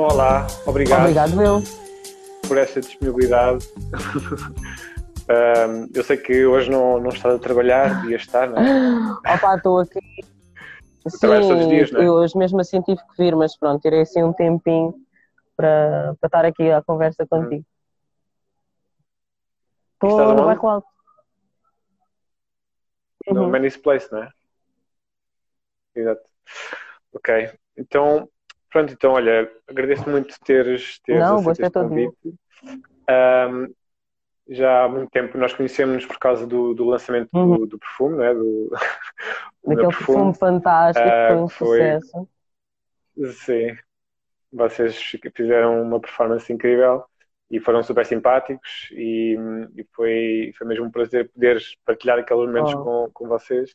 Então, olá, obrigado. Obrigado, eu. Por essa disponibilidade. um, eu sei que hoje não, não estás a trabalhar, devias estar, não é? Opa, estou aqui. Sim, todos os dias, não é? eu hoje mesmo assim tive que vir, mas pronto, tirei assim um tempinho para, para estar aqui à conversa contigo. Estou no bairro alto. No uhum. Place, não é? Exato. Ok. Então, pronto, então, olha, agradeço muito teres, teres Não, aceito este convite. Um, já há muito tempo nós conhecemos por causa do, do lançamento uhum. do, do, perfume, né? do, Daquele perfume. perfume fantástico, uh, foi um foi, sucesso. Sim, vocês fizeram uma performance incrível e foram super simpáticos e, e foi, foi mesmo um prazer poder partilhar aqueles momentos oh. com, com vocês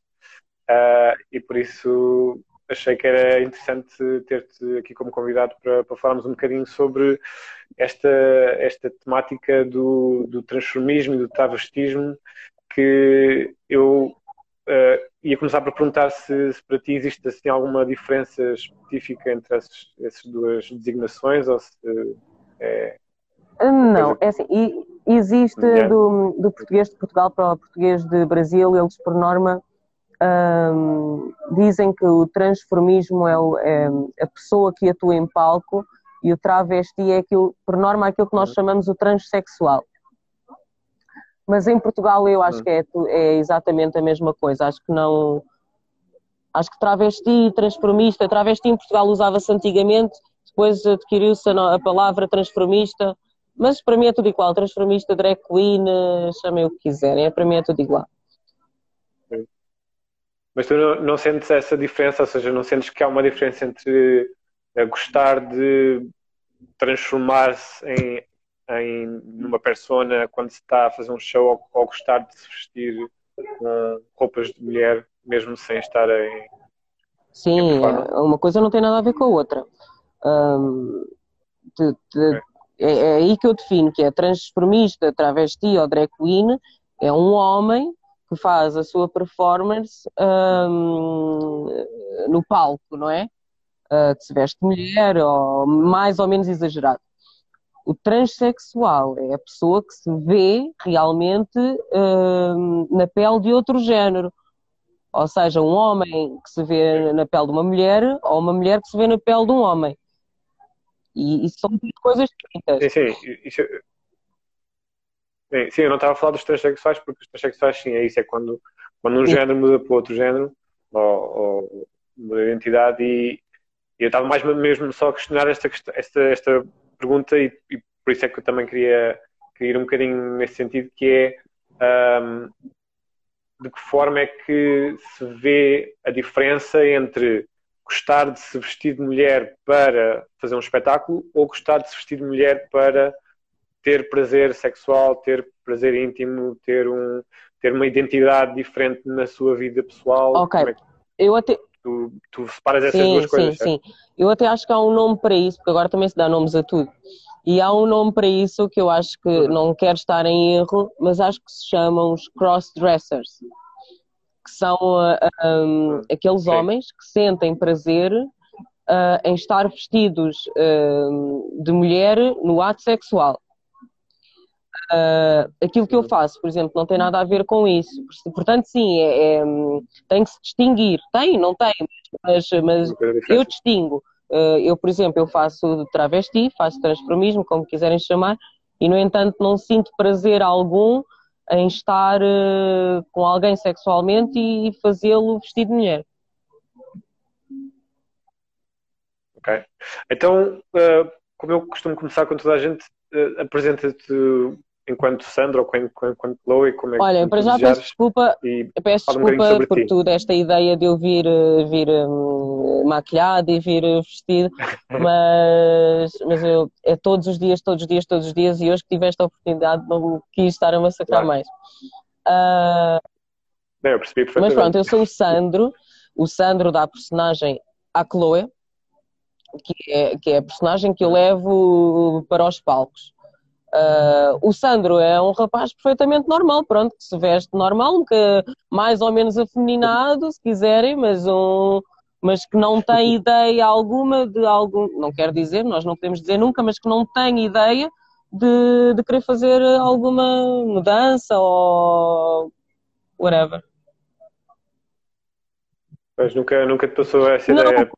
uh, e por isso achei que era interessante ter-te aqui como convidado para, para falarmos um bocadinho sobre esta, esta temática do, do transformismo e do travestismo que eu uh, ia começar por perguntar se, se, para ti existe assim, alguma diferença específica entre essas, essas duas designações ou se é... Não, é assim, existe do, do português de Portugal para o português de Brasil, eles por norma um, dizem que o transformismo é, o, é, a pessoa que atua em palco e o travesti é aquilo, por norma, aquilo que nós uhum. chamamos o transexual. Mas em Portugal eu acho uhum. que é, é exatamente a mesma coisa. Acho que não. Acho que travesti, transformista, travesti em Portugal usava-se antigamente, depois adquiriu-se a, a palavra transformista, mas para mim é tudo igual. Transformista, drag queen, chamem o que quiserem, é, para mim é tudo igual. Mas tu não, não, sentes essa diferença, ou seja, não sentes que há uma diferença entre eh, gostar de transformar-se em, em numa persona quando se está a fazer um show ou, ou gostar de se vestir com roupas de mulher, mesmo sem estar em. Sim, em uma coisa não tem nada a ver com a outra. de, de, é, é, aí que eu defino que é transformista, travesti ou drag queen, é um homem que faz a sua performance um, no palco, não é? Uh, que se veste mulher, ou mais ou menos exagerado. O transexual é a pessoa que se vê realmente um, na pele de outro género. Ou seja, um homem que se vê na pele de uma mulher, ou uma mulher que se vê na pele de um homem. E isso são coisas distintas. Sim, sim. Isso, Sim, sim, eu não estava a falar dos transexuais, porque os transexuais, sim, é isso, é quando, quando um género muda para outro género, ou, ou muda de identidade, e, e, eu estava mais mesmo só a questionar esta, esta, esta pergunta, e, e, por isso é que eu também queria, queria ir um bocadinho nesse sentido, que é um, de que forma é que se vê a diferença entre gostar de se vestir de mulher para fazer um espetáculo ou gostar de se vestir de mulher para ter prazer sexual, ter prazer íntimo, ter, um, ter uma identidade diferente na sua vida pessoal. Ok. É eu até... Tu, tu separas essas sim, duas coisas. Sim, sim. Eu até acho que há um nome para isso, porque agora também se dá nomes a tudo. E há um nome para isso que eu acho que uhum. não quero estar em erro, mas acho que se chamam os cross-dressers, que são uh, um, uhum. aqueles sim. homens que sentem prazer uh, em estar vestidos uh, de mulher no ato sexual. Uh, aquilo que eu faço, por exemplo, não tem nada a ver com isso. Portanto, sim, é, é, tem que se distinguir. Tem, não tem, mas, mas eu distingo. Uh, eu, por exemplo, eu faço travesti, faço transformismo, como quiserem chamar, e, no entanto, não sinto prazer algum em estar uh, com alguém sexualmente e fazê-lo vestido de mulher. Ok. Então, como eu costumo começar com toda a gente, apresenta-te enquanto Sandra ou enquanto Chloe, como é Olha, que para já peço desculpa, peço desculpa um por ti. tudo, esta ideia de eu vir, eh, vir um, maquilhado e vir eh, vestido, mas, mas eu, é todos os dias, todos os dias, todos os dias, e hoje que tive esta oportunidade não quis estar a massacrar claro. mais. Uh, não, eu percebi Mas pronto, eu sou o Sandro, o Sandro da personagem a Chloe, que é, que é a personagem que eu levo para os palcos. Uh, o Sandro é um rapaz perfeitamente normal, pronto, que se veste normal, um mais ou menos afeminado, se quiserem, mas um, mas que não tem ideia alguma de algum, não quero dizer, nós não podemos dizer nunca, mas que não tem ideia de, de querer fazer alguma mudança ou whatever. Mas nunca, nunca te passou essa não. ideia,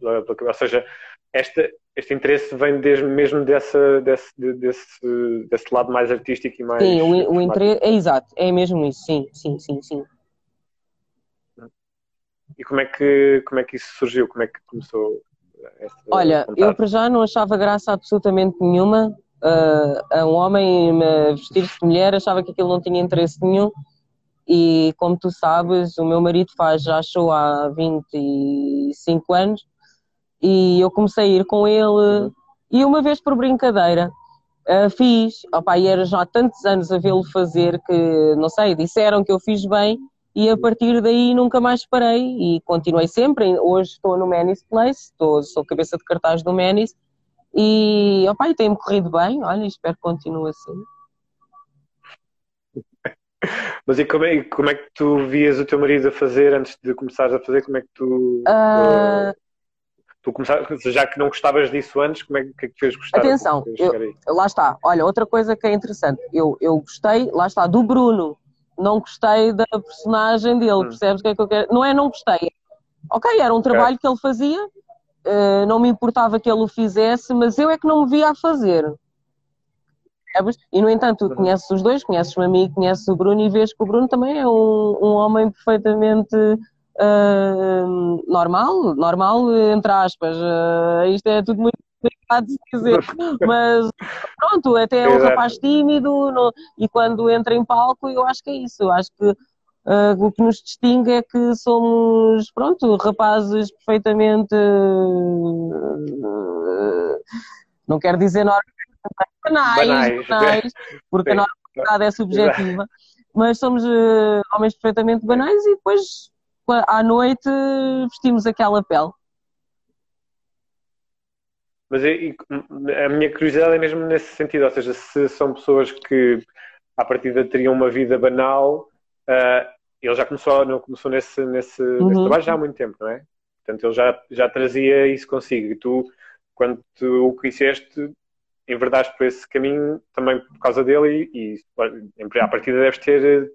ou seja, esta, este interesse vem desde, mesmo dessa, desse, desse, desse lado mais artístico e mais. Sim, o, o interesse é exato, é mesmo isso, sim, sim, sim, sim. E como é que, como é que isso surgiu? Como é que começou esta Olha, vontade? eu para já não achava graça absolutamente nenhuma uh, a um homem vestir-se de mulher, achava que aquilo não tinha interesse nenhum. E como tu sabes, o meu marido faz já show há 25 anos e eu comecei a ir com ele e uma vez por brincadeira uh, fiz, opa, e era já há tantos anos a vê-lo fazer que, não sei, disseram que eu fiz bem e a partir daí nunca mais parei e continuei sempre. Hoje estou no Manis Place, estou, sou cabeça de cartaz do Manis e, opa, e tem-me corrido bem, olha, espero que continue assim. Mas e como é, como é que tu vias o teu marido a fazer antes de começares a fazer? Como é que tu. Uh, tu começaste, já que não gostavas disso antes, como é que, é fez gostar? Atenção, eu, lá está. Olha, outra coisa que é interessante, eu, eu gostei, lá está, do Bruno. Não gostei da personagem dele, hum. percebes o que é que eu quero? Não é não gostei. Ok, era um trabalho okay. que ele fazia, uh, não me importava que ele o fizesse, mas eu é que não me via a fazer. E, no entanto, uhum. conheces os dois, conheces-me a mim, conheces o Bruno e vês que o Bruno também é um, um homem perfeitamente uh, normal, normal entre aspas. Uh, isto é tudo muito complicado de dizer, mas pronto, até é um rapaz tímido no, e quando entra em palco eu acho que é isso, eu acho que uh, o que nos distingue é que somos, pronto, rapazes perfeitamente, não quero dizer banais, banais, banais porque Sim. a normalidade é subjetiva, mas somos homens perfeitamente banais e depois à noite vestimos aquela pele. Mas a minha curiosidade é mesmo nesse sentido, ou seja, se são pessoas que à partida teriam uma vida banal, uh, ele já começou, não começou nesse, nesse, uhum. nesse, trabalho já há muito tempo, não é? Portanto, ele já, já trazia isso consigo. E tu, quando tu o conheceste, enverdaste por esse caminho também por causa dele e, e à partida deves ter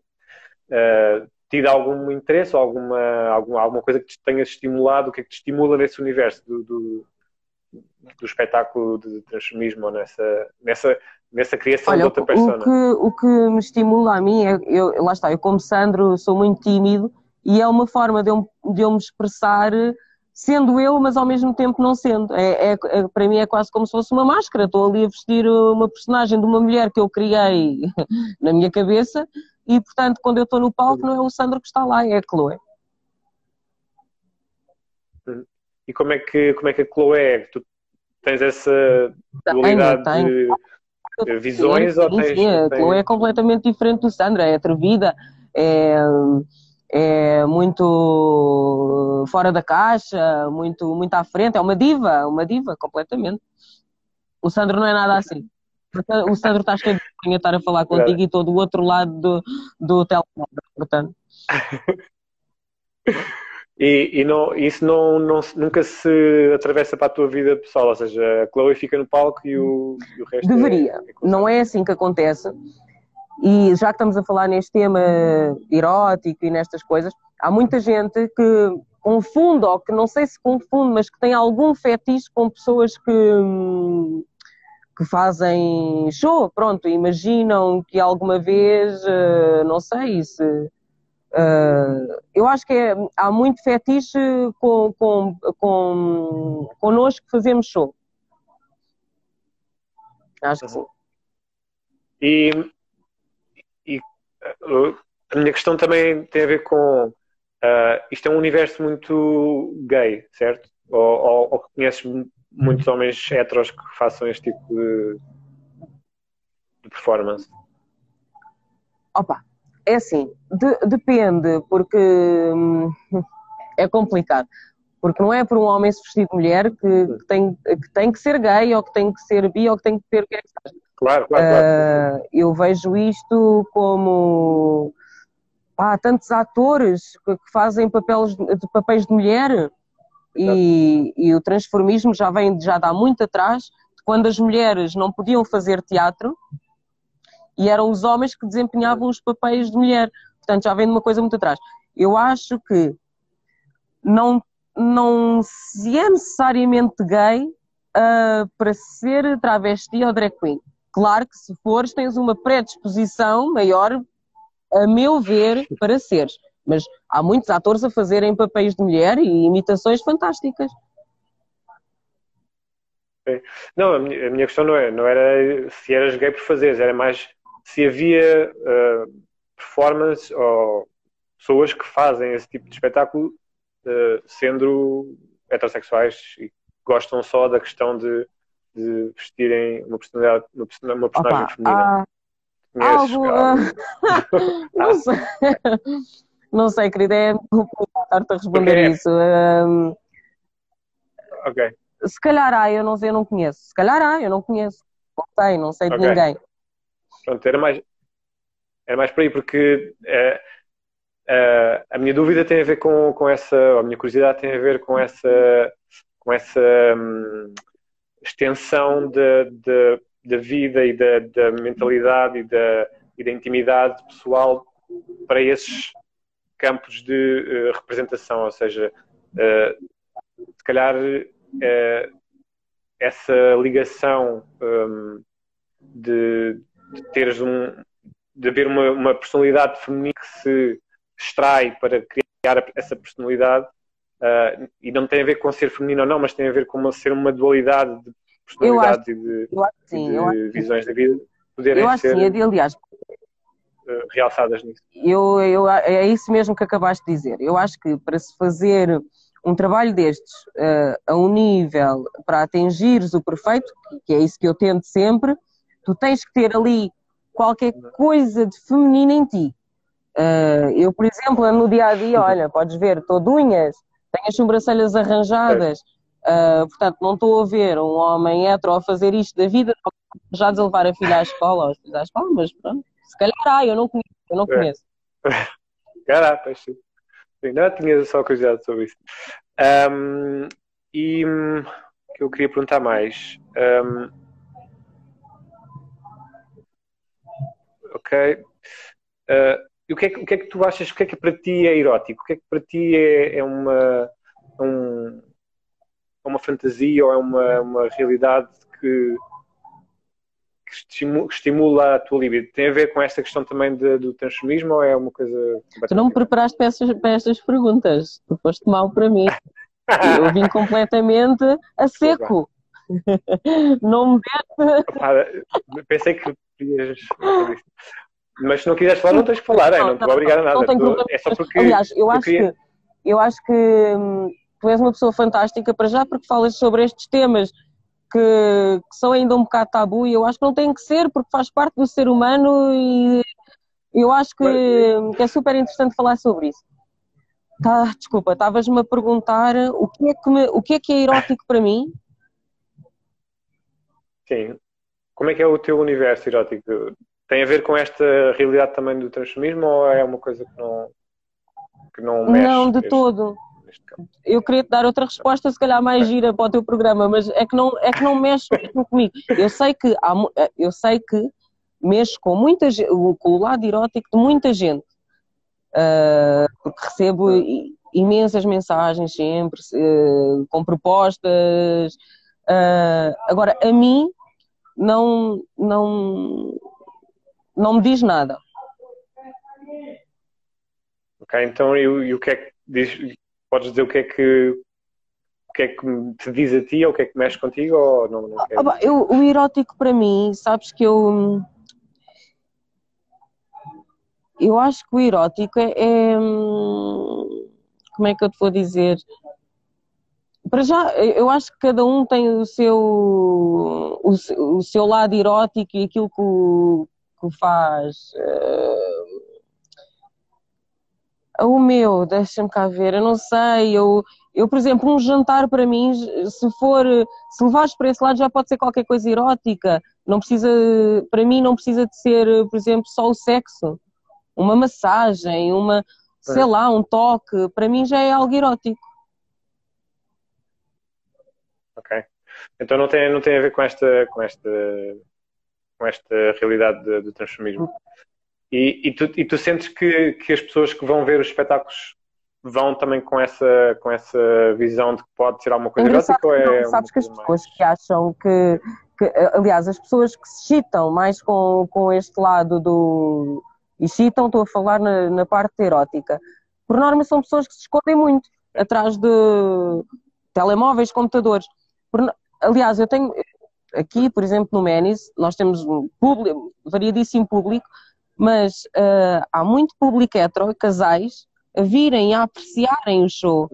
uh, tido algum interesse ou alguma, alguma, alguma coisa que te tenha estimulado, o que é que te estimula nesse universo do, do, do espetáculo de transformismo ou nessa, nessa, nessa criação Olha, de outra pessoa? O que, o que me estimula a mim, é, eu, lá está, eu como Sandro sou muito tímido e é uma forma de eu, de eu me expressar sendo eu, mas ao mesmo tempo não sendo. É, é, é, para mim é quase como se fosse uma máscara. Estou ali a vestir uma personagem de uma mulher que eu criei na minha cabeça e, portanto, quando eu estou no palco, não é o Sandro que está lá, é a Chloe. E como é que, como é que a Chloe é? Tu tens essa dualidade tenho, tenho. de visões? Sim, ou tens, sim, a Chloe é completamente diferente do Sandro, é atrevida, é, é muito fora da caixa, muito, muito à frente, é uma diva, uma diva, completamente. O Sandro não é nada assim. O Sandro está cheio de vergonha estar a falar contigo e estou do outro lado do, do telemóvel, portanto. E, e não, isso não, não, nunca se atravessa para a tua vida pessoal, ou seja, a Chloe fica no palco e o, e o resto. É Deveria, é, é não é assim que acontece. E já que estamos a falar neste tema erótico e nestas coisas, há muita gente que confunde, ou que não sei se confunde, mas que tem algum fetiche com pessoas que, que fazem show, pronto, imaginam que alguma vez, uh, não sei se. Uh, eu acho que é, há muito fetiche com, com, com, connosco que fazemos show. Acho que sim. E, e uh, a minha questão também tem a ver com. isto é um universo muito gay, certo? Ou, ou, ou conheces muitos homens heteros que façam este tipo de, de performance? Opa, é assim, de, depende, porque hum, é complicado. Porque não é por um homem se vestir de mulher que, que, tem, que tem que ser gay, ou que tem que ser bi, ou que tem que ter o que é que seja. Claro, claro, claro. Uh, eu vejo isto como pá, tantos atores que, que fazem papéis, de papéis de mulher E, e, o transformismo já vem já dá muito atrás, quando as mulheres não podiam fazer teatro e eram os homens que desempenhavam os papéis de mulher. Portanto, já vem de uma coisa muito atrás. Eu acho que não, não se é necessariamente gay uh, para ser travesti ou drag queen. Claro que se fores, tens uma predisposição maior, a meu ver, para seres. Mas há muitos atores a fazerem papéis de mulher e imitações fantásticas. Não, a minha, questão não, é, não era se eras gay por fazeres, era mais se havia uh, performance ou pessoas que fazem esse tipo de espetáculo uh, sendo heterossexuais e gostam só da questão de, de vestirem uma personalidade, uma, personagem Opa, feminina. Há, algo, uh, não sei. não sei, querida, é estar-te a responder é. isso. Um, ok. Se calhar há, eu não sei, eu não conheço. Se calhar há, eu não conheço. Não sei, não sei de okay. ninguém. Pronto, era mais, era mais por aí, porque uh, uh, a minha dúvida tem a ver com, com essa, a minha curiosidade tem a ver com essa, com essa um, extensão da vida e da, da mentalidade e da, e da intimidade pessoal para esses campos de uh, representação, ou seja, uh, se calhar uh, essa ligação um, de, de teres um, de haver uma, uma personalidade feminina que se extrai para criar essa personalidade uh, e não tem a ver com ser feminino ou não, mas tem a ver com uma, ser uma dualidade de personalidade acho, e de, sim, de visões da vida poderem eu acho ser sim, aliás, realçadas nisso. Eu, eu, é isso mesmo que acabaste de dizer. Eu acho que para se fazer um trabalho destes uh, a um nível para atingires o perfeito, que é isso que eu tento sempre, tu tens que ter ali qualquer coisa de feminino em ti. Uh, eu, por exemplo, no dia a dia, olha, podes ver, estou de unhas, tenho as sobrancelhas arranjadas, uh, portanto, não estou a ver um homem hetero a fazer isto da vida, já de levar a filha à escola, aos filhos à escola, mas pronto, se calhar há, eu não conheço, eu não é. conheço. Caraca, sim. Não tinha só curiosidade sobre isso. Um, e o que eu queria perguntar mais? Um, ok. Uh, e o que, é que, o que, é que, tu achas, o que é que para ti é erótico? O que é que para ti é, é uma, um, uma fantasia ou é uma, uma realidade que, que estimula a tua libido? Tem a ver com esta questão também de, do transformismo ou é uma coisa... Tu não me preparaste para estas, para estas perguntas. Tu foste mal para mim. Eu vim completamente a seco. não me deste... Pensei que podias... Mas se não quiseres falar, não tens que falar, não, não, não te vou obrigar a nada. Não, é só porque. Aliás, eu acho, queria... que, eu acho que hum, tu és uma pessoa fantástica para já porque falas sobre estes temas que, que, são ainda um bocado tabu e eu acho que não tem que ser porque faz parte do ser humano e eu acho que, que é super interessante falar sobre isso. Tá, desculpa, estavas-me a perguntar o que, é que me, o que é que é erótico para mim? Sim. Como é que é o teu universo erótico? Tem a ver com esta realidade também do transformismo ou é uma coisa que não, que não mexe? Não, de todo. Eu queria te dar outra resposta, se calhar mais gira para o teu programa, mas é que não, é que não mexe comigo. Eu sei que, há, eu sei que mexe com muita com o lado erótico de muita gente, uh, porque recebo imensas mensagens sempre, uh, com propostas. Uh, agora, a mim, não, não, não me diz nada. Ok, então e o que é que diz, podes dizer o que é que o que é que te diz a ti ou o que é que mexe contigo ou não, não ah, eu, o erótico para mim, sabes que eu eu acho que o erótico é, é como é que eu te vou dizer para já, eu acho que cada um tem o seu, o, o seu lado erótico e aquilo que o, que faz. Uh, o meu, deixa-me cá ver, eu não sei, eu, eu, por exemplo, um jantar para mim, se for, se levares para esse lado já pode ser qualquer coisa erótica, não precisa, para mim não precisa de ser, por exemplo, só o sexo, uma massagem, uma, sei lá, um toque, para mim já é algo erótico. Ok. Então não tem, não tem a ver com esta, com esta, com esta realidade de, de transformismo. E, e, tu, e tu sentes que, que as pessoas que vão ver os espetáculos vão também com essa, com essa visão de que pode ser alguma coisa erótica ou é Sabes que as pessoas mais... que acham que, que, aliás, as pessoas que se chitam mais com, com este lado do. E chitam, estou a falar na, na parte erótica. Por norma, são pessoas que se escondem muito atrás de telemóveis, computadores. Por, aliás, eu tenho aqui, por exemplo, no Menis, nós temos um público, variadíssimo público, mas uh, há muito público hetero, casais, a virem a apreciarem o show,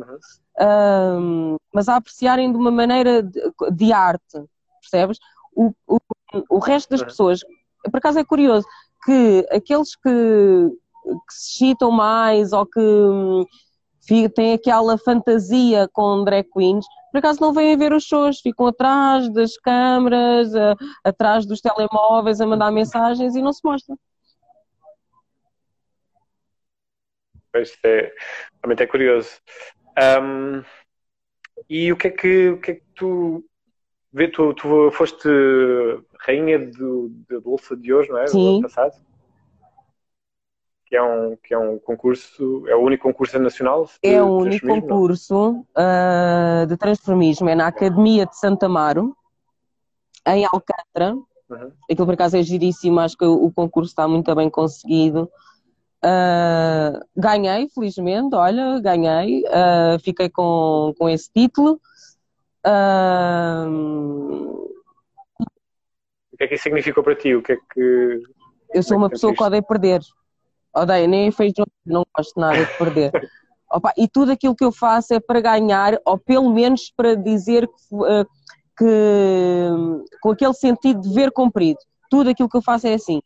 uhum. mas a apreciarem de uma maneira de, de arte, percebes? O, o, o resto das uhum. pessoas, por acaso é curioso, que aqueles que, que se excitam mais ou que hum, têm aquela fantasia com drag queens, por acaso não vêm ver os shows, ficam atrás das câmaras, a, atrás dos telemóveis a mandar mensagens e não se mostram. Pois é, realmente é curioso. Um, e o que é que, o que, é que tu vê? Tu, tu foste rainha do, da Bolsa de hoje, não é? Sim. Do ano passado. Que é, um, que é um concurso, é o único concurso nacional? é o único concurso uh, de transformismo, é na Academia de Santa Amaro, em Alcântara. Uhum. Aquilo por acaso é giríssimo, acho que o concurso está muito bem conseguido. Uh, ganhei, felizmente, olha, ganhei, uh, fiquei com, com esse título. Uh... O que é que isso significou para ti? O que é que. Eu sou é uma pessoa que odeia perder. Odeio, nem feijão, não gosto nada de perder. Opa, e tudo aquilo que eu faço é para ganhar, ou pelo menos para dizer que, que com aquele sentido de ver cumprido. Tudo aquilo que eu faço é assim.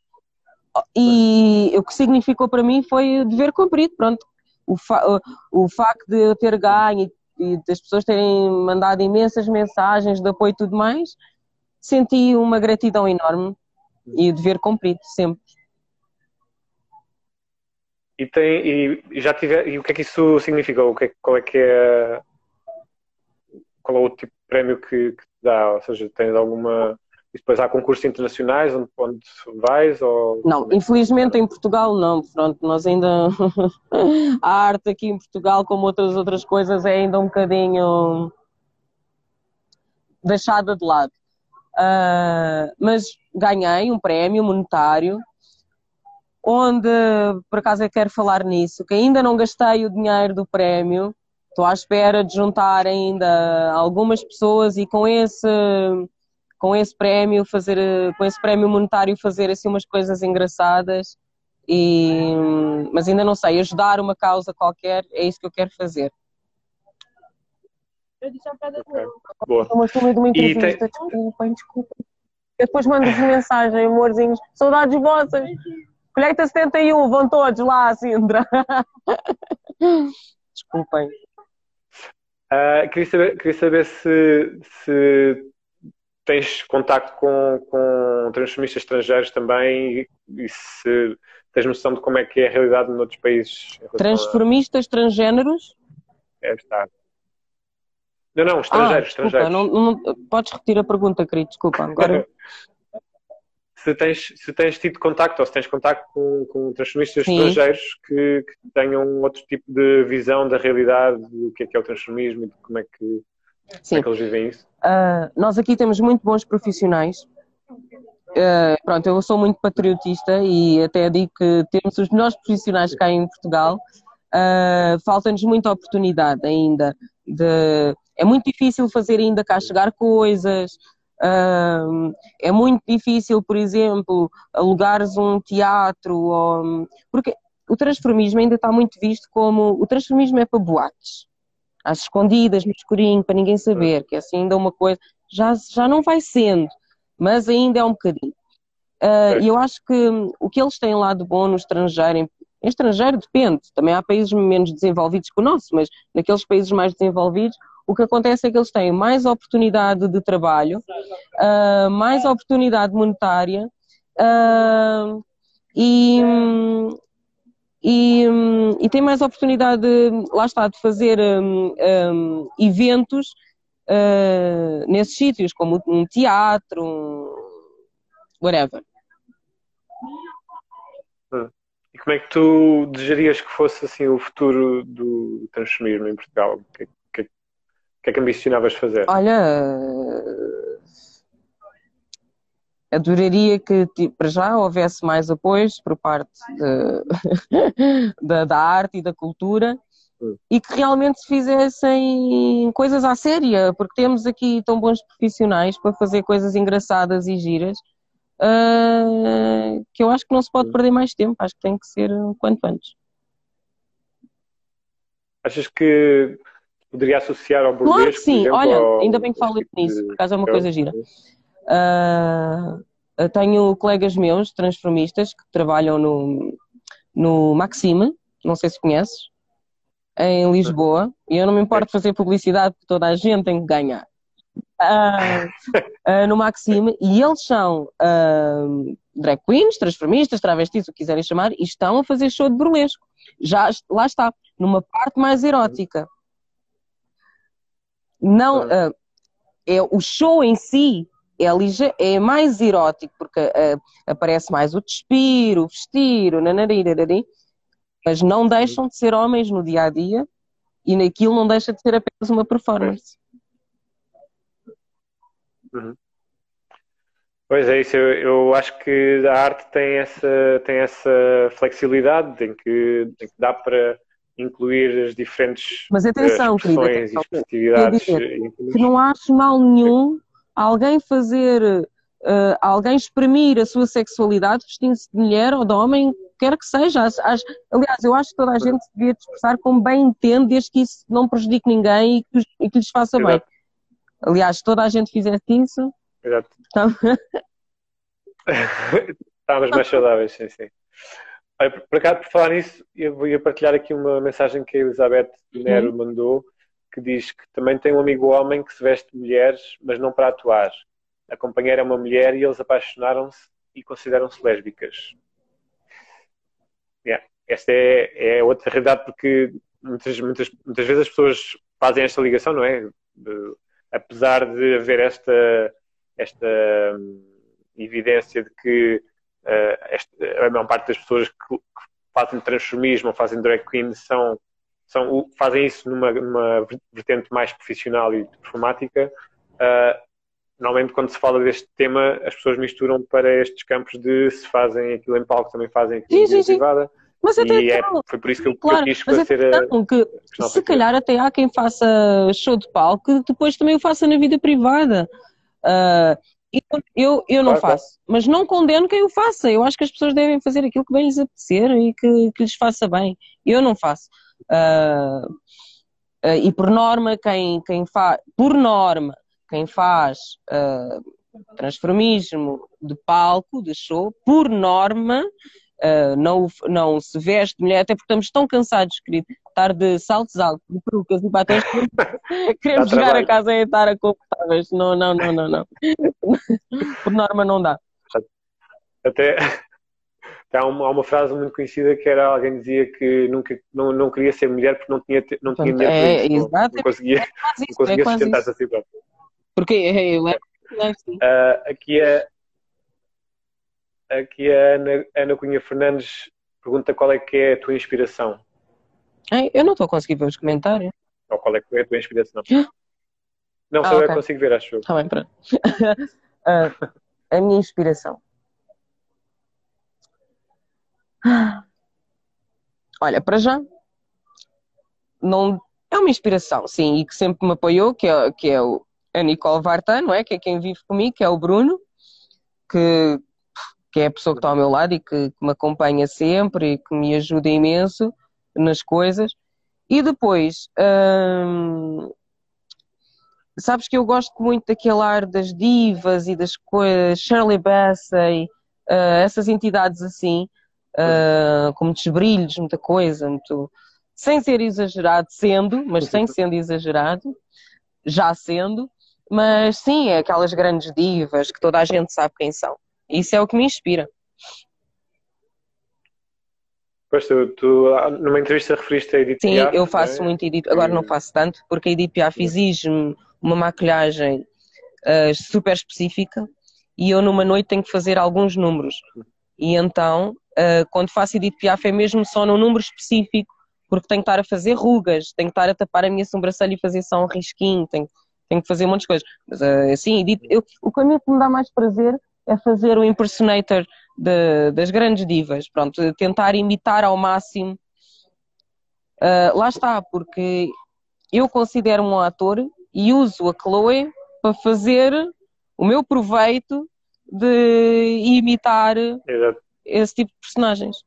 E o que significou para mim foi dever cumprido, pronto. O, fa o facto de eu ter ganho e, das pessoas terem mandado imensas mensagens de apoio e tudo mais, senti uma gratidão enorme e o dever cumprido, sempre. E, tem, e já tive, e o que é que isso significa? O que é, qual é que é qual é o tipo de prémio que, que dá? Ou seja, tens alguma e depois há concursos internacionais onde, onde vais? Ou... Não, infelizmente em Portugal não. Pronto, nós ainda. a arte aqui em Portugal, como outras outras coisas, é ainda um bocadinho deixada de lado. Uh, mas ganhei um prémio monetário, onde, por acaso eu quero falar nisso, que ainda não gastei o dinheiro do prémio, estou à espera de juntar ainda algumas pessoas e com esse com esse prémio fazer com esse prémio monetário fazer assim umas coisas engraçadas e mas ainda não sei ajudar uma causa qualquer é isso que eu quero fazer eu disse okay. Boa. De uma entrevista, tem... desculpem, desculpem. Eu depois mando-vos mensagem, amorzinhos, saudades vossas. Colheita 71, vão todos lá, Sindra. Desculpem. Uh, queria, saber, queria saber se, se tens contacto com, com transformistas estrangeiros também e, e, se tens noção de como é que é a realidade noutros países? Transformistas a... transgêneros? É, está. Não, não, estrangeiros, ah, estrangeiros. Não, não, podes repetir a pergunta, querido, desculpa. Agora... se, tens, se tens tido contacto ou se tens contacto com, com transformistas Sim. estrangeiros que, que, tenham outro tipo de visão da realidade, do que é que é o transformismo e de como é que Sim. Como é que eles vivem isso? Uh, nós aqui temos muito bons profissionais. Uh, pronto, eu sou muito patriotista e até digo que temos os melhores profissionais cá em Portugal. Uh, Falta-nos muita oportunidade ainda. De... É muito difícil fazer ainda cá chegar coisas. Uh, é muito difícil, por exemplo, alugares um teatro, ou... porque o transformismo ainda está muito visto como o transformismo é para boates às escondidas, no escurinho, para ninguém saber, que é assim ainda uma coisa, já, já não vai sendo, mas ainda é um bocadinho. Uh, e eu acho que o que eles têm lá de bom no estrangeiro, em, em estrangeiro depende, também há países menos desenvolvidos que o nosso, mas naqueles países mais desenvolvidos, o que acontece é que eles têm mais oportunidade de trabalho, uh, mais oportunidade monetária uh, e, e, e tem mais oportunidade, lá está, de fazer um, um, eventos uh, nesses sítios, como um teatro, um whatever. Hum. E como é que tu desejarias que fosse assim o futuro do transformismo em Portugal? O que, que, que é que ambicionavas fazer? Olha, adoraria que tipo, para já houvesse mais apoios por parte de, da, da, arte e da cultura e que realmente se fizessem coisas à séria, porque temos aqui tão bons profissionais para fazer coisas engraçadas e giras uh, que eu acho que não se pode perder mais tempo, acho que tem que ser quanto antes. Achas que poderia associar ao burlesco? Claro que sim, exemplo, olha, ainda bem que falo nisso, por causa é uma coisa gira. Uh, tenho colegas meus, transformistas, que trabalham no, no Maxime, não sei se conheces, em Lisboa, e eu não me importo fazer publicidade porque toda a gente tem que ganhar. Uh, uh, no Maxime, e eles são drag queens, transformistas, travestis, o que quiserem chamar, e estão a fazer show de burlesco. Já lá está, numa parte mais erótica. Não, é o show em si é, lige... é mais erótico, porque uh, aparece mais o despir, o vestir, o nanari, mas não deixam de ser homens no dia a dia e naquilo não deixa de ser apenas uma performance. Uhum. Pois é isso, eu, eu, acho que a arte tem essa, tem essa flexibilidade em que, em que dá para incluir as diferentes Mas atenção, querida, atenção, que não acho mal nenhum alguém fazer, uh, alguém exprimir a sua sexualidade vestindo-se de mulher ou de homem, quer que seja. As, as, aliás, eu acho que toda a gente devia expressar como bem entende, desde que isso não prejudique ninguém e que, e que lhes faça Exato. bem. Aliás, se toda a gente fizesse isso. Exato. Tá... Estávamos mais saudáveis, sim, sim. Olha, por acaso, por falar nisso, eu ia partilhar aqui uma mensagem que a Elizabeth Nero uhum. mandou que diz que também tem um amigo homem que se veste de mulheres, mas não para atuar. A companheira é uma mulher e eles apaixonaram-se e consideram-se lésbicas. Yeah. Esta é, é outra realidade porque muitas, muitas, muitas vezes as pessoas fazem esta ligação, não é? De, apesar de haver esta, esta hum, evidência de que uh, esta, a maior parte das pessoas que, que fazem transformismo fazem drag queen são são, fazem isso numa, numa vertente mais profissional e performática. Uh, normalmente, quando se fala deste tema, as pessoas misturam para estes campos de se fazem aquilo em palco, também fazem aquilo sim, em sim, privada. Mas até e é, foi por isso que eu, claro, quis esclarecer a, que, a Se calhar até há quem faça show de palco que depois também o faça na vida privada. Uh, eu, eu, eu não claro, faço, mas não condeno quem o faça. Eu acho que as pessoas devem fazer aquilo que bem lhes apetecer e que, que lhes faça bem. Eu não faço. Uh, uh, e por norma, quem, quem faz, por norma, quem faz uh, transformismo de palco, de show, por norma, não, não se veste mulher, até porque estamos tão cansados, querido, estar de saltos altos, de perucas e batons, queremos chegar a casa e estar a confortáveis. Não, não, não, não, não. por norma não dá. Até, Há uma, há uma, frase muito conhecida que era alguém dizia que nunca, não, não queria ser mulher porque não tinha, não tinha dinheiro é, isso, não, não conseguia, é não conseguia é sustentar-se a si próprio. Porque eu é, uh, aqui é aqui a Ana, Ana Cunha Fernandes pergunta qual é que é a tua inspiração. Eu não estou a conseguir ver os comentários. Ou qual é que é a tua inspiração? Não, só ah, okay. eu consigo ver, acho eu. Está bem, pronto. uh, a minha inspiração. Olha, para já, não é uma inspiração, sim, e que sempre me apoiou, que é, que é o, a Nicole Vartan, não é? Que é quem vive comigo, que é o Bruno, que, que é a pessoa que está ao meu lado e que, que me acompanha sempre e que me ajuda imenso nas coisas. E depois, hum, sabes que eu gosto muito daquele ar das divas e das coisas, Shirley Bassey, uh, essas entidades assim, uh, com muitos brilhos, muita coisa, muito... sem ser exagerado, sendo, mas sem sendo exagerado, já sendo, mas sim, é aquelas grandes divas que toda a gente sabe quem são. Isso é o que me inspira. Pois tu, tu numa entrevista referiste a Edith Sim, Piaf, eu faço é? muito Edith, agora não faço tanto, porque a Edith Piaf exige-me uma maquilhagem uh, super específica e eu numa noite tenho que fazer alguns números. E então, uh, quando faço Edith Piaf é mesmo só num número específico, porque tenho que estar a fazer rugas, tenho que estar a tapar a minha sobrancelha e fazer só um risquinho, tenho, tenho que fazer um monte de coisas. Mas uh, assim, eu, o caminho que me dá mais prazer é fazer o impersonator de, das grandes divas, pronto, tentar imitar ao máximo. Uh, lá está, porque eu considero-me um ator e uso a Chloe para fazer o meu proveito de imitar Exato. Esse tipo de personagens.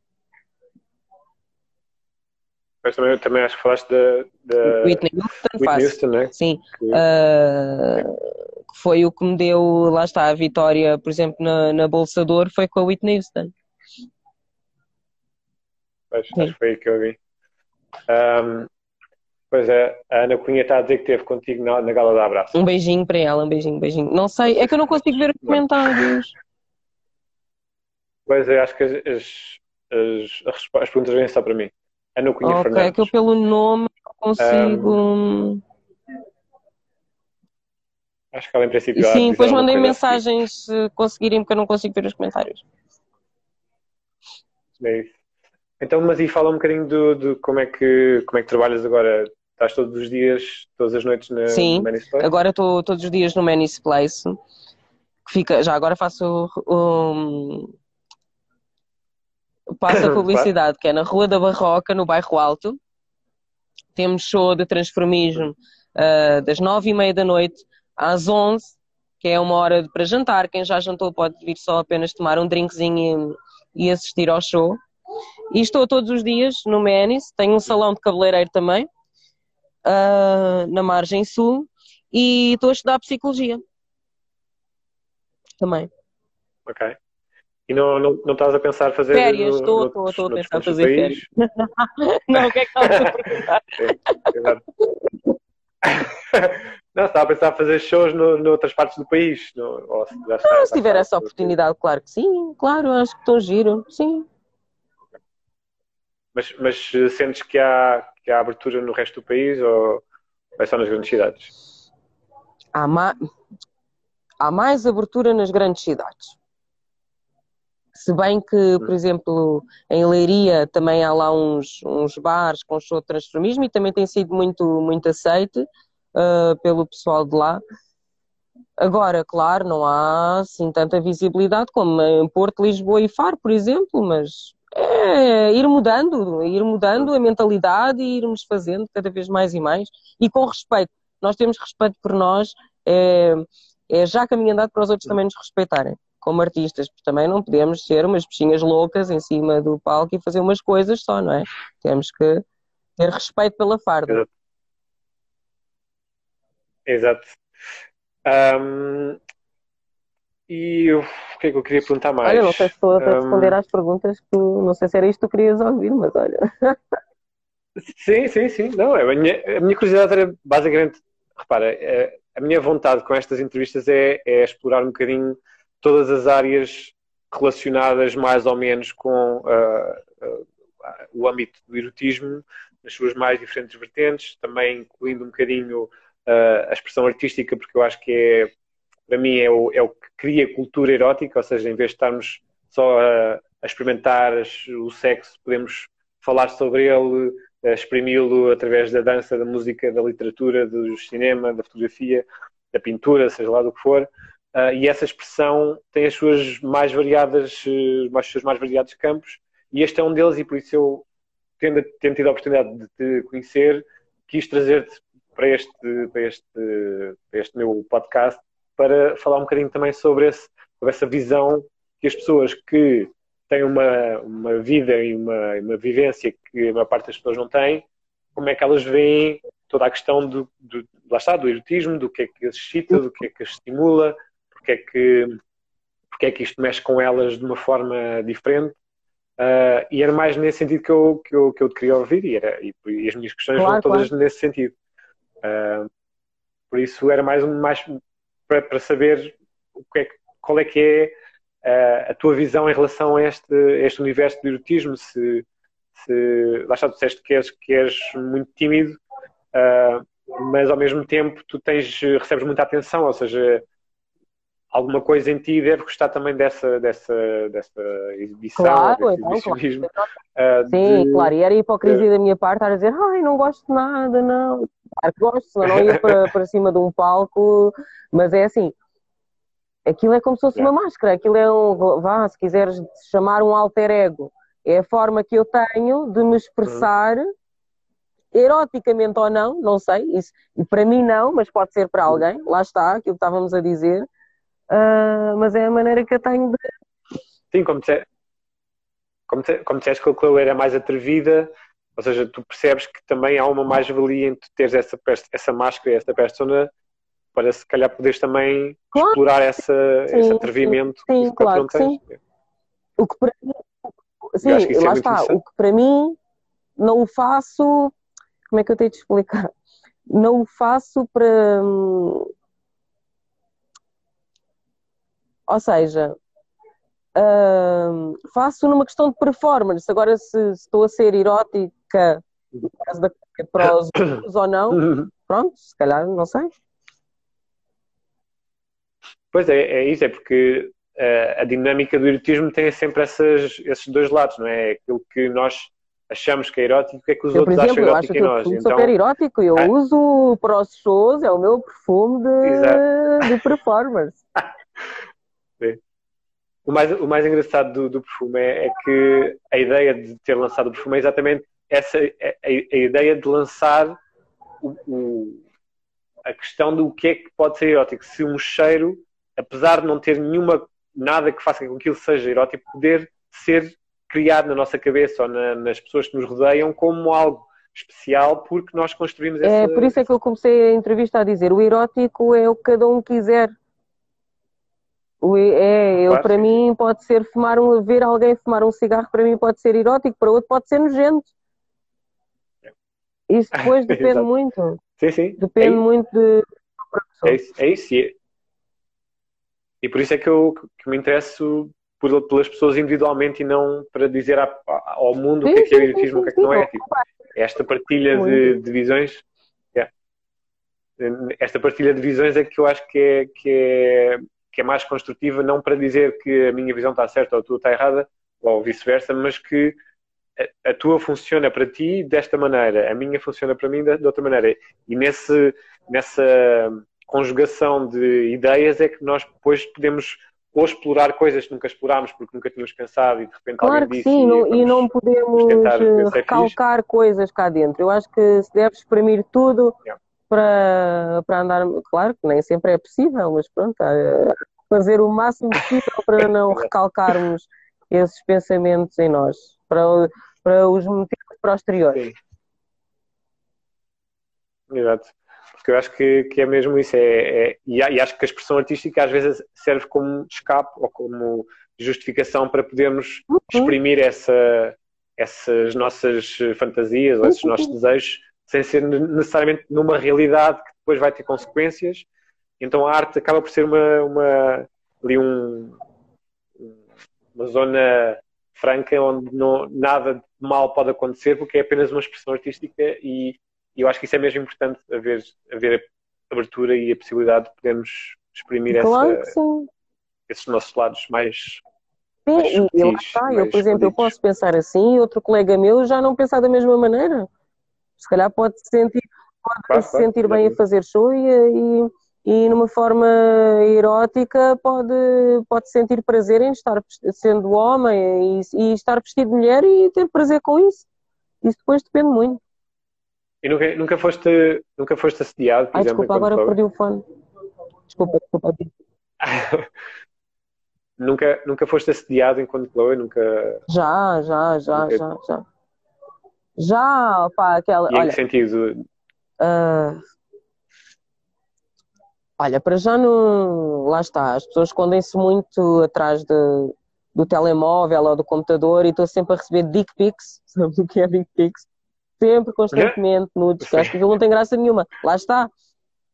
Mas também, também acho que falaste da, da Whitney Houston, Whitney Houston né? Sim. Que... Uh, foi o que me deu, lá está, a vitória, por exemplo, na, na Bolsa de Ouro, foi com a Whitney Houston. Pois, acho que foi aí que eu vi. Um, pois é, a Ana Cunha está a dizer que esteve contigo na, na Gala da Abraço. Um beijinho para ela, um beijinho, um beijinho. Não sei, é que eu não consigo ver os comentários. Pois é, acho que as, as, as, as perguntas vêm só para mim. Ana Cunha okay, Fernandes. é que eu pelo nome consigo... Um, Acho que ela em princípio. Sim, depois mandei mensagens se conseguirem, porque eu não consigo ver os comentários. É isso. Então, mas e fala um bocadinho do, do, como, é que, como é que trabalhas agora? Estás todos os dias, todas as noites na, Sim, no Sim, agora estou todos os dias no Manis Place. Que fica, já agora faço um, passo a publicidade, que é na Rua da Barroca, no bairro Alto. Temos show de transformismo uh, das nove e meia da noite às 11, que é uma hora para jantar. Quem já jantou pode vir só apenas tomar um drinkzinho e, e assistir ao show. E estou todos os dias no Menis, tenho um salão de cabeleireiro também, uh, na margem sul, e estou a estudar psicologia. Também. Ok. E não, não, não estás a pensar fazer férias? estou, estou, estou a pensar fazer férias. não, o que é que estás a perguntar? Não, estava a pensar fazer shows no, noutras partes do país. No, ou se, ah, se tiver essa oportunidade, claro que sim, claro, acho que estou giro, sim. Mas, mas sentes que há, que há abertura no resto do país ou é só nas grandes cidades? Há, ma... há mais abertura nas grandes cidades. Se bem que, por hum. exemplo, em Leiria também há lá uns, uns bares com show de transformismo e também tem sido muito, muito aceite uh, pelo pessoal de lá. Agora, claro, não há assim tanta visibilidade como em Porto, Lisboa e Faro, por exemplo, mas é ir mudando, ir mudando a mentalidade e irmos fazendo cada vez mais e mais e com respeito. Nós temos respeito por nós, é, é já caminho andado para os outros também nos respeitarem como artistas, porque também não podemos ser umas bichinhas loucas em cima do palco e fazer umas coisas só, não é? Temos que ter respeito pela farda. Exato. Um, e o que é que eu queria perguntar mais? Olha, não sei se estou a responder um, às perguntas que não sei se era isto que tu querias ouvir, mas olha. Sim, sim, sim. Não, a minha, a minha curiosidade era basicamente, repara, é, a minha vontade com estas entrevistas é, é, explorar um bocadinho todas as áreas relacionadas mais ou menos com uh, uh, o âmbito do erotismo, nas suas mais diferentes vertentes, também incluindo um bocadinho uh, a expressão artística, porque eu acho que é, para mim, é o, é o que cria cultura erótica, ou seja, em vez de estarmos só a, a experimentar o sexo, podemos falar sobre ele, exprimi-lo através da dança, da música, da literatura, do cinema, da fotografia, da pintura, seja lá do que for. Uh, e essa expressão tem as suas mais variadas, uh, os seus mais variados campos, e este é um deles, e por isso eu, tendo, tendo tido a oportunidade de te conhecer, quis trazer-te para este, para, este, para este meu podcast para falar um bocadinho também sobre, esse, sobre essa visão que as pessoas que têm uma, uma vida e uma, uma vivência que a maior parte das pessoas não tem, como é que elas veem toda a questão do, do, lá está, do erotismo, do que é que as excita, do que é que as estimula, porque é que, porque é que isto mexe com elas de uma forma diferente. Uh, e era mais nesse sentido que eu, que eu, que eu te queria ouvir, e, era, e, e as minhas questões claro, vão todas claro. nesse sentido. Uh, por isso era mais, mais para, para saber o que é, qual é que é uh, a tua visão em relação a este, a este universo do erotismo. Se, se lá está, tu disseste que és, que és muito tímido, uh, mas ao mesmo tempo tu tens, recebes muita atenção, ou seja, alguma coisa em ti deve gostar também dessa, dessa, dessa exibição, claro, desse então, exibicionismo. Claro. Uh, Sim, de... claro, e era hipocrisia da minha parte estar a dizer, ai, não gosto de nada, não. Claro que gosto, senão não ia para, para cima de um palco, mas é assim, aquilo é como se fosse uma máscara, aquilo é um, vá, se quiseres chamar um alter ego, é a forma que eu tenho de me expressar, uhum. eroticamente ou não, não sei, isso, e para mim não, mas pode ser para alguém, lá está, aquilo que estávamos a dizer, uh, mas é a maneira que eu tenho de. Sim, como disseste, como, como disseste que a Chloe era mais atrevida, ou seja, tu percebes que também há uma mais-valia em tu teres essa, essa máscara, essa persona, para se calhar poderes também claro. explorar essa, sim, esse atrevimento. Sim, sim claro que sim. O que para mim, sim, é lá está, o que para mim não o faço, como é que eu tenho de explicar? Não o faço para hum, ou seja, uh, faço numa questão de performance. Agora, se, se estou a ser erótica, no caso da para os outros ou não, pronto, se calhar, não sei. Pois é, é isso, é porque uh, a dinâmica do erotismo tem sempre essas, esses dois lados, não é? Aquilo que nós achamos que é erótico, o que é que os eu, outros exemplo, acham erótico em nós? Eu então, super erótico, eu é. uso para os shows, é o meu perfume de, de performance. O mais, o mais engraçado do, do perfume é, é, que a ideia de ter lançado o perfume é exatamente essa a, a ideia de lançar o, o, a questão do que é que pode ser erótico. Se um cheiro, apesar de não ter nenhuma nada que faça com que aquilo seja erótico, poder ser criado na nossa cabeça ou na, nas pessoas que nos rodeiam como algo especial porque nós construímos essa... É, por isso é que eu comecei a entrevista a dizer o erótico é o que cada um quiser é, eu, para mim pode ser fumar um, ver alguém fumar um cigarro, para mim pode ser erótico, para outro pode ser nojento. Isso depois depende muito. Sim, sim. Depende é muito de. É isso. É isso. E, e por isso é que eu que me interesso por, pelas pessoas individualmente e não para dizer ao mundo sim, o que é que é erotismo e o que é que não é. Tipo, esta partilha de, de visões. Esta partilha de visões é que eu acho que é, que é que é mais construtiva, não para dizer que a minha visão está certa ou a tua está errada, ou vice-versa, mas que a, a, tua funciona para ti desta maneira, a minha funciona para mim de, de, outra maneira. E nesse, nessa conjugação de ideias é que nós depois podemos ou explorar coisas que nunca explorámos porque nunca tínhamos pensado e de repente claro alguém disse sim, e, e não podemos recalcar coisas cá dentro. Eu acho que se deve exprimir tudo yeah para, para andar. Claro que nem sempre é possível, mas pronto, fazer o máximo possível para não recalcarmos esses pensamentos em nós, para, para os motivos para o exterior. Sim. Exato. Porque eu acho que, que é mesmo isso. É, é e, e, acho que a expressão artística às vezes serve como escape ou como justificação para podermos uhum. exprimir essa, essas nossas fantasias ou esses nossos desejos sem ser necessariamente numa realidade que depois vai ter consequências. Então a arte acaba por ser uma, uma ali um, uma zona franca onde não, nada de mal pode acontecer porque é apenas uma expressão artística e, e eu acho que isso é mesmo importante haver, haver abertura e a possibilidade de podermos exprimir claro essa, esses nossos lados mais Sim, mais sutis, e lá está. Eu, por exemplo, eu posso pensar assim e outro colega meu já não pensar da mesma maneira se calhar pode se sentir, pode claro, se claro, sentir bem a fazer show e, e, e, numa forma erótica pode, pode sentir prazer em estar sendo homem e, e, estar vestido de mulher e ter prazer com isso. Isso depois depende muito. E nunca, nunca, foste, nunca foste assediado? Ai, desculpa, agora perdi o fone. Desculpa, desculpa. nunca, nunca foste assediado enquanto Chloe? Nunca... Já, já, já, nunca... já, já. Já, pá, aquela. E em olha, que sentido? Uh, olha, para já não. Lá está, as pessoas escondem-se muito atrás de, do telemóvel ou do computador e estou sempre a receber dick pics. Sabes o que é dick pics? Sempre, constantemente, nudes, que acho que aquilo não tem graça nenhuma. Lá está.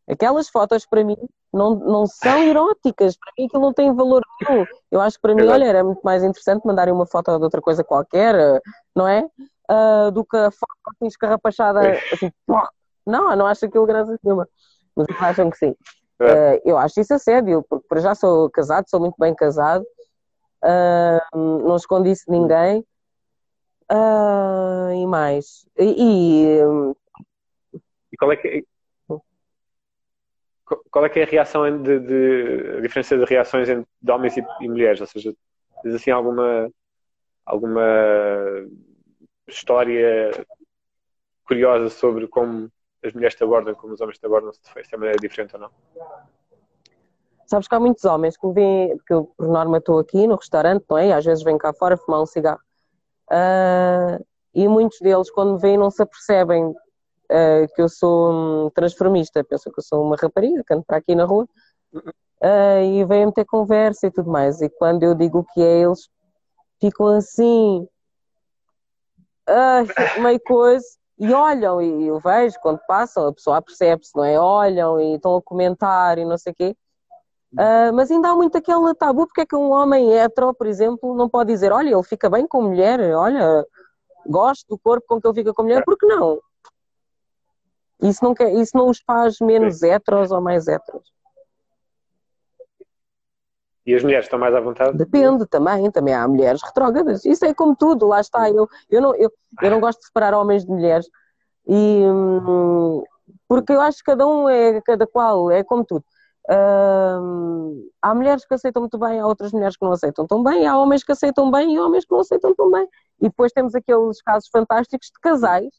Aquelas fotos para mim não, não são eróticas, para mim aquilo não tem valor nenhum. Eu acho que para mim, olha, era muito mais interessante mandarem uma foto de outra coisa qualquer, não é? Uh, do que a foto assim escarrapachada, assim, Não, não acho aquilo graça nenhuma. Mas acham que sim. É. Uh, eu acho isso assédio, porque para já sou casado, sou muito bem casado, uh, não escondi isso de ninguém. E mais. E, e, e, qual é que qual é que é a reação de, de a diferença de reações entre homens e, e mulheres? Ou seja, tens assim alguma alguma história curiosa sobre como as mulheres te abordam, como os homens te abordam, se de maneira diferente ou não? Sabes que há muitos homens que me vêm, porque eu por norma estou aqui no restaurante, não é? E às vezes venho cá fora fumar um cigarro. Uh, e muitos deles, quando me veem, não se apercebem uh, que eu sou um transformista. Pensam que eu sou uma rapariga, canto para aqui na rua. Uh, e vêm-me ter conversa e tudo mais. E quando eu digo o que é, eles ficam assim, meio coisa, e olham, e eu vejo quando passam, a pessoa percebe-se, não é? Olham e estão a comentar e não sei o quê. Uh, mas ainda há muito aquele tabu, porque é que um homem hetero, por exemplo, não pode dizer, olha, ele fica bem com mulher, olha, gosto do corpo com que ele fica com mulher, porque não? Isso não, quer, isso não os faz menos heteros ou mais heteros. E as mulheres estão mais à vontade? Depende também, também há mulheres retrógradas. Isso é como tudo, lá está. Eu, eu, não, eu, eu não gosto de separar homens de mulheres. E, porque eu acho que cada um é, cada qual, é como tudo. Hum, há mulheres que aceitam muito bem, há outras mulheres que não aceitam tão bem, há homens que aceitam bem e homens que não aceitam tão bem. E depois temos aqueles casos fantásticos de casais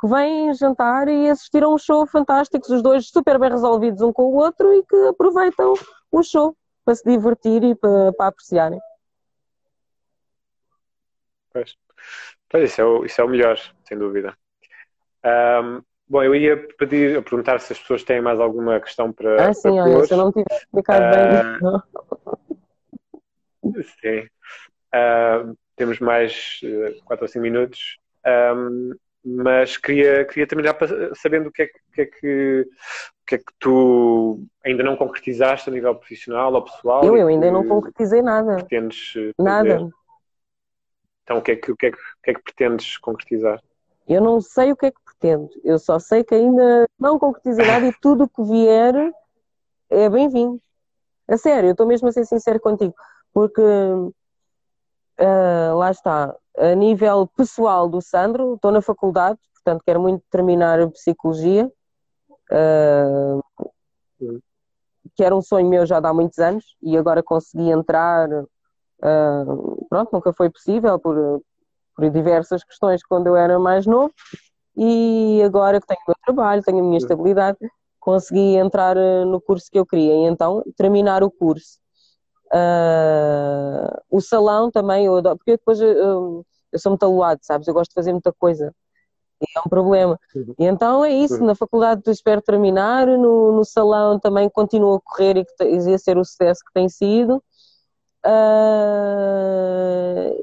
que vêm jantar e assistiram um show fantástico, os dois super bem resolvidos um com o outro e que aproveitam o show para se divertir e para, para apreciarem. Pois, pois isso, é o, isso é o melhor, sem dúvida. Um, bom, eu ia pedir, perguntar se as pessoas têm mais alguma questão para. Ah, sim, para olha, se eu não tiver explicado uh, bem. Sim. Uh, temos mais uh, 4 ou 5 minutos. Um, mas queria, queria terminar sabendo o que, é, que é que, que é que tu ainda não concretizaste a nível profissional ou pessoal. Eu, eu ainda não concretizei nada. Pretendes fazer. Nada. Então o que, é que, o, que é que, o que é que pretendes concretizar? Eu não sei o que é que pretendo. Eu só sei que ainda não concretizei nada e tudo o que vier é bem-vindo. A sério, eu estou mesmo a ser sincero contigo. Porque uh, lá está, a nível pessoal do Sandro, estou na faculdade, portanto quero muito terminar psicologia, uh, que era um sonho meu já há muitos anos e agora consegui entrar, uh, pronto, nunca foi possível por, por diversas questões quando eu era mais novo. E agora que tenho o meu trabalho, tenho a minha estabilidade, consegui entrar ah, no curso que eu queria. E então terminar o curso. Uh, o salão também, eu adoro, porque depois eu, eu sou muito aluado, sabes? Eu gosto de fazer muita coisa. E é um problema. E então é isso, na faculdade espero terminar, no, no salão também continuo a correr e, que, e a ser o sucesso que tem sido. Uh,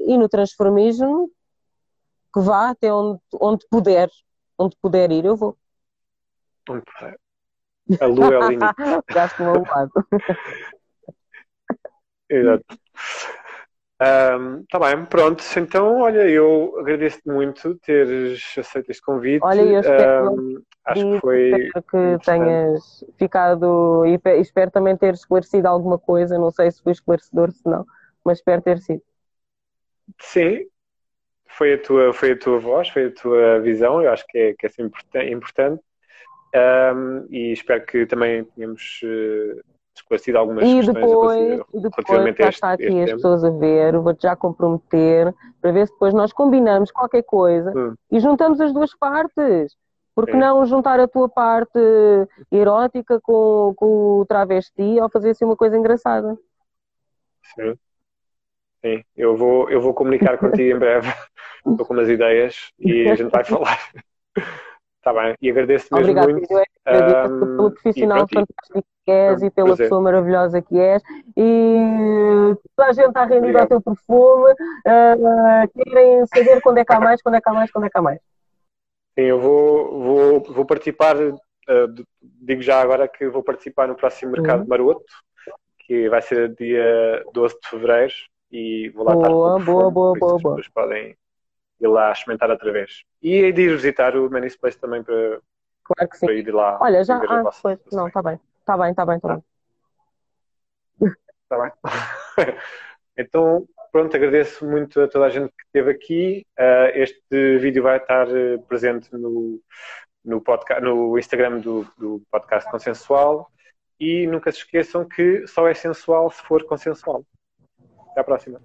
e no transformismo, que vá até onde, onde puder, onde puder ir, eu vou. Onde puder. A lua é o limite. Gasto-me ao lado. Exato. Está um, bem, pronto. Então, olha, eu agradeço-te muito teres aceito este convite. Olha, eu espero, um, acho que foi espero que tenhas ficado e espero também ter esclarecido alguma coisa. Não sei se foi esclarecedor, se não, mas espero ter sido. Sim, foi a tua, foi a tua voz, foi a tua visão. Eu acho que é, que é importante. Um, e espero que também tenhamos uh, esclarecido algumas e questões depois, e depois já está aqui as pessoas a ver, vou-te já comprometer para ver se depois nós combinamos qualquer coisa hum. e juntamos as duas partes. Porque não juntar a tua parte erótica com, com o travesti ou fazer assim uma coisa engraçada? Sim. Sim, eu vou, eu vou comunicar contigo em breve. Estou com umas ideias e a gente vai falar. Está bem, e agradeço-te mesmo Obrigado, muito. Um, pelo profissional fantástico que és e pela prazer. pessoa maravilhosa que és. E toda a gente está rendido ao teu perfume. Uh, querem saber quando é que há mais, quando é que há mais, quando é que há mais. Sim, eu vou, vou, vou participar, uh, digo já agora que vou participar no próximo Mercado uhum. Maroto, que vai ser dia 12 de Fevereiro, e vou lá boa, estar com o perfume, boa, boa, boa, boa. As pessoas podem ir lá experimentar outra vez. E de ir visitar o Manis Place também para, claro que sim. Para ir lá. Olha, já. Ah, foi. Não, está bem. Está bem, está bem, está bem. Está bem. então, pronto, agradeço muito a toda a gente que esteve aqui. Uh, este vídeo vai estar eh, presente no, no, podcast, no Instagram do, do podcast Consensual. E nunca se esqueçam que só é sensual se for consensual. Até à próxima.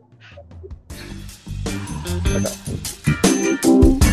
Tchau.